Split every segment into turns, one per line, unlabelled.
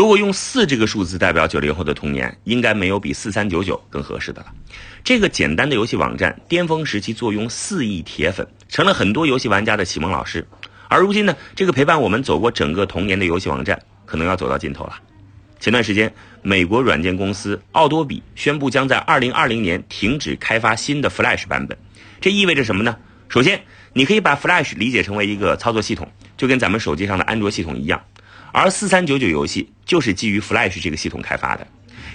如果用四这个数字代表九零后的童年，应该没有比四三九九更合适的了。这个简单的游戏网站，巅峰时期坐拥四亿铁粉，成了很多游戏玩家的启蒙老师。而如今呢，这个陪伴我们走过整个童年的游戏网站，可能要走到尽头了。前段时间，美国软件公司奥多比宣布将在二零二零年停止开发新的 Flash 版本。这意味着什么呢？首先，你可以把 Flash 理解成为一个操作系统，就跟咱们手机上的安卓系统一样。而四三九九游戏就是基于 Flash 这个系统开发的，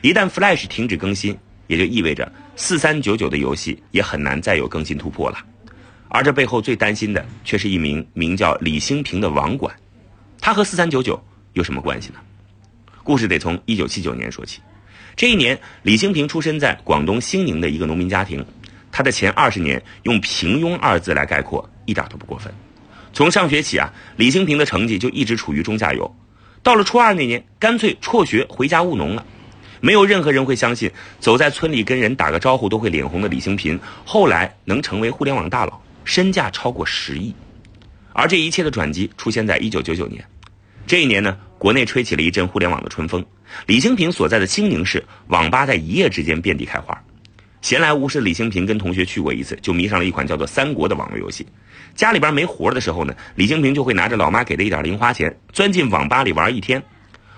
一旦 Flash 停止更新，也就意味着四三九九的游戏也很难再有更新突破了。而这背后最担心的却是一名名叫李兴平的网管，他和四三九九有什么关系呢？故事得从一九七九年说起。这一年，李兴平出生在广东兴宁的一个农民家庭，他的前二十年用平庸二字来概括，一点都不过分。从上学起啊，李兴平的成绩就一直处于中下游。到了初二那年，干脆辍学回家务农了。没有任何人会相信，走在村里跟人打个招呼都会脸红的李兴平，后来能成为互联网大佬，身价超过十亿。而这一切的转机出现在一九九九年，这一年呢，国内吹起了一阵互联网的春风。李兴平所在的兴宁市网吧在一夜之间遍地开花。闲来无事，李兴平跟同学去过一次，就迷上了一款叫做《三国》的网络游戏。家里边没活的时候呢，李兴平就会拿着老妈给的一点零花钱，钻进网吧里玩一天。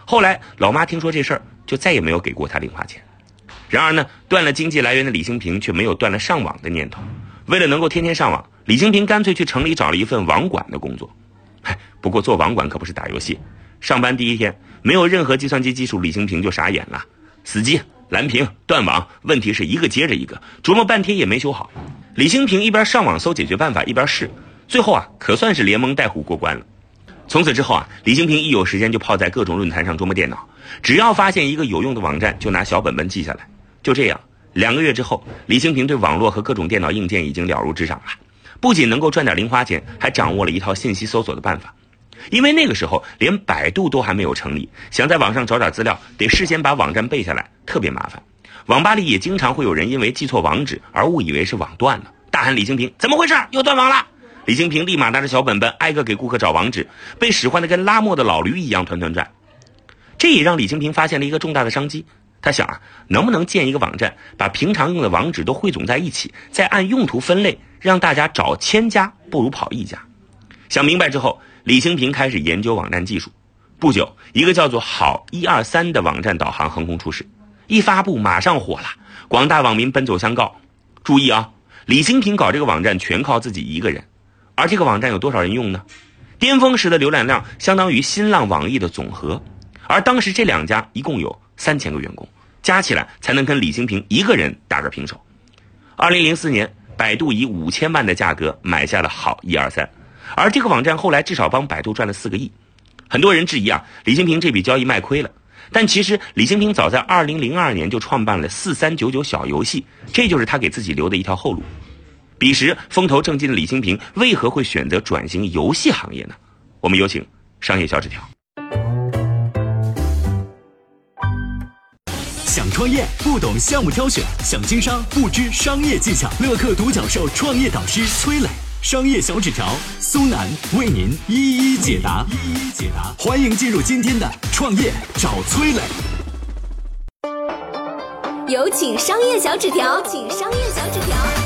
后来老妈听说这事儿，就再也没有给过他零花钱。然而呢，断了经济来源的李兴平却没有断了上网的念头。为了能够天天上网，李兴平干脆去城里找了一份网管的工作。不过做网管可不是打游戏。上班第一天，没有任何计算机技术，李兴平就傻眼了，死机、蓝屏、断网，问题是一个接着一个，琢磨半天也没修好。李兴平一边上网搜解决办法，一边试。最后啊，可算是连蒙带唬过关了。从此之后啊，李兴平一有时间就泡在各种论坛上琢磨电脑，只要发现一个有用的网站，就拿小本本记下来。就这样，两个月之后，李兴平对网络和各种电脑硬件已经了如指掌了。不仅能够赚点零花钱，还掌握了一套信息搜索的办法。因为那个时候连百度都还没有成立，想在网上找点资料，得事先把网站背下来，特别麻烦。网吧里也经常会有人因为记错网址而误以为是网断了，大喊李清平怎么回事？又断网了！李清平立马拿着小本本，挨个给顾客找网址，被使唤的跟拉磨的老驴一样团团转。这也让李清平发现了一个重大的商机。他想啊，能不能建一个网站，把平常用的网址都汇总在一起，再按用途分类，让大家找千家不如跑一家。想明白之后，李兴平开始研究网站技术。不久，一个叫做“好一二三”的网站导航横空出世，一发布马上火了，广大网民奔走相告。注意啊，李兴平搞这个网站全靠自己一个人。而这个网站有多少人用呢？巅峰时的浏览量相当于新浪、网易的总和，而当时这两家一共有三千个员工，加起来才能跟李兴平一个人打个平手。二零零四年，百度以五千万的价格买下了好一二三，而这个网站后来至少帮百度赚了四个亿。很多人质疑啊，李兴平这笔交易卖亏了，但其实李兴平早在二零零二年就创办了四三九九小游戏，这就是他给自己留的一条后路。彼时风头正劲的李兴平为何会选择转型游戏行业呢？我们有请商业小纸条。
想创业不懂项目挑选，想经商不知商业技巧。乐客独角兽创业导师崔磊，商业小纸条苏南为您一一解答。一一解答，欢迎进入今天的创业找崔磊。
有请商业小纸条，请商业小纸条。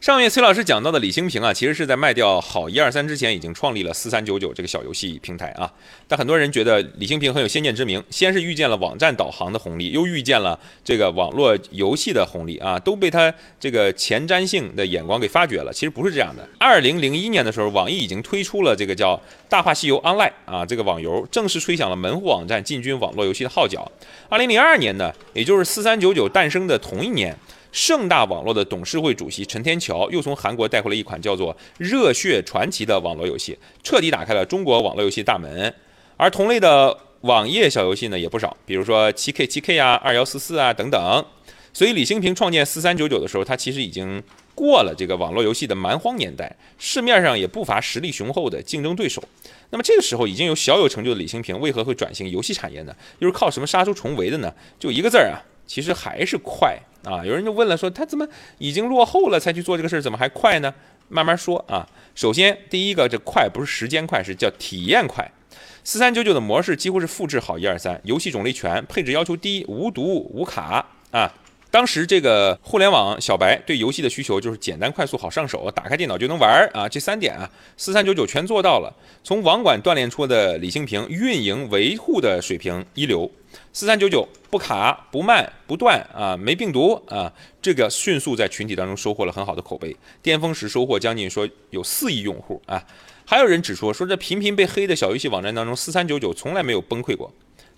上月崔老师讲到的李兴平啊，其实是在卖掉好一二三之前，已经创立了四三九九这个小游戏平台啊。但很多人觉得李兴平很有先见之明，先是遇见了网站导航的红利，又遇见了这个网络游戏的红利啊，都被他这个前瞻性的眼光给发掘了。其实不是这样的。二零零一年的时候，网易已经推出了这个叫《大话西游 Online》啊，这个网游正式吹响了门户网站进军网络游戏的号角。二零零二年呢，也就是四三九九诞生的同一年。盛大网络的董事会主席陈天桥又从韩国带回了一款叫做《热血传奇》的网络游戏，彻底打开了中国网络游戏大门。而同类的网页小游戏呢也不少，比如说七 K 七 K 啊、二幺四四啊等等。所以李兴平创建四三九九的时候，他其实已经过了这个网络游戏的蛮荒年代，市面上也不乏实力雄厚的竞争对手。那么这个时候已经有小有成就的李兴平，为何会转型游戏产业呢？又是靠什么杀出重围的呢？就一个字儿啊，其实还是快啊！有人就问了，说他怎么已经落后了才去做这个事儿，怎么还快呢？慢慢说啊。首先，第一个，这快不是时间快，是叫体验快。四三九九的模式几乎是复制好一二三，游戏种类全，配置要求低，无毒无卡啊。当时这个互联网小白对游戏的需求就是简单、快速、好上手，打开电脑就能玩儿啊，这三点啊，四三九九全做到了。从网管锻炼出的李兴平运营维护的水平一流，四三九九不卡不慢不断啊，没病毒啊，这个迅速在群体当中收获了很好的口碑，巅峰时收获将近说有四亿用户啊。还有人指出说，这频频被黑的小游戏网站当中，四三九九从来没有崩溃过。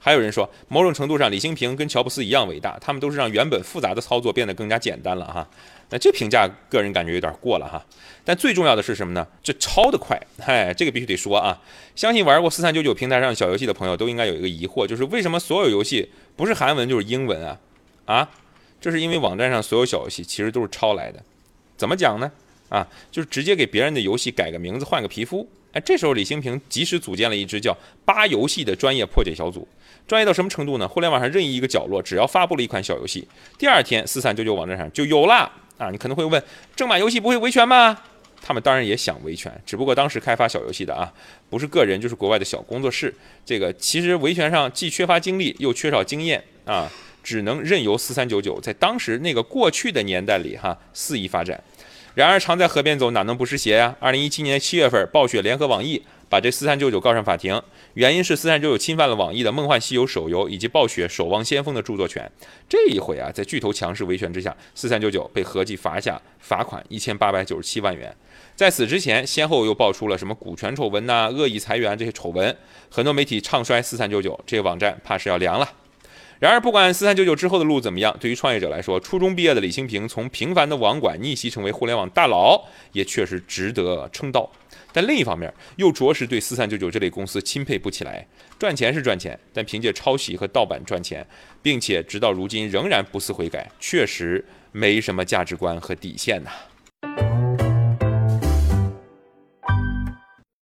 还有人说，某种程度上，李兴平跟乔布斯一样伟大，他们都是让原本复杂的操作变得更加简单了哈。那这评价个人感觉有点过了哈。但最重要的是什么呢？这超的快，嗨，这个必须得说啊。相信玩过四三九九平台上小游戏的朋友都应该有一个疑惑，就是为什么所有游戏不是韩文就是英文啊？啊，这是因为网站上所有小游戏其实都是抄来的。怎么讲呢？啊，就是直接给别人的游戏改个名字，换个皮肤。哎，这时候李兴平及时组建了一支叫“八游戏”的专业破解小组。专业到什么程度呢？互联网上任意一个角落，只要发布了一款小游戏，第二天四三九九网站上就有了啊！你可能会问，正版游戏不会维权吗？他们当然也想维权，只不过当时开发小游戏的啊，不是个人就是国外的小工作室，这个其实维权上既缺乏精力又缺少经验啊，只能任由四三九九在当时那个过去的年代里哈肆意发展。然而常在河边走，哪能不湿鞋呀？二零一七年七月份，暴雪联合网易。把这四三九九告上法庭，原因是四三九九侵犯了网易的《梦幻西游》手游以及暴雪《守望先锋》的著作权。这一回啊，在巨头强势维权之下，四三九九被合计罚下罚款一千八百九十七万元。在此之前，先后又爆出了什么股权丑闻呐、恶意裁员这些丑闻，很多媒体唱衰四三九九，这个网站怕是要凉了。然而，不管四三九九之后的路怎么样，对于创业者来说，初中毕业的李兴平从平凡的网管逆袭成为互联网大佬，也确实值得称道。但另一方面，又着实对四三九九这类公司钦佩不起来。赚钱是赚钱，但凭借抄袭和盗版赚钱，并且直到如今仍然不思悔改，确实没什么价值观和底线呐。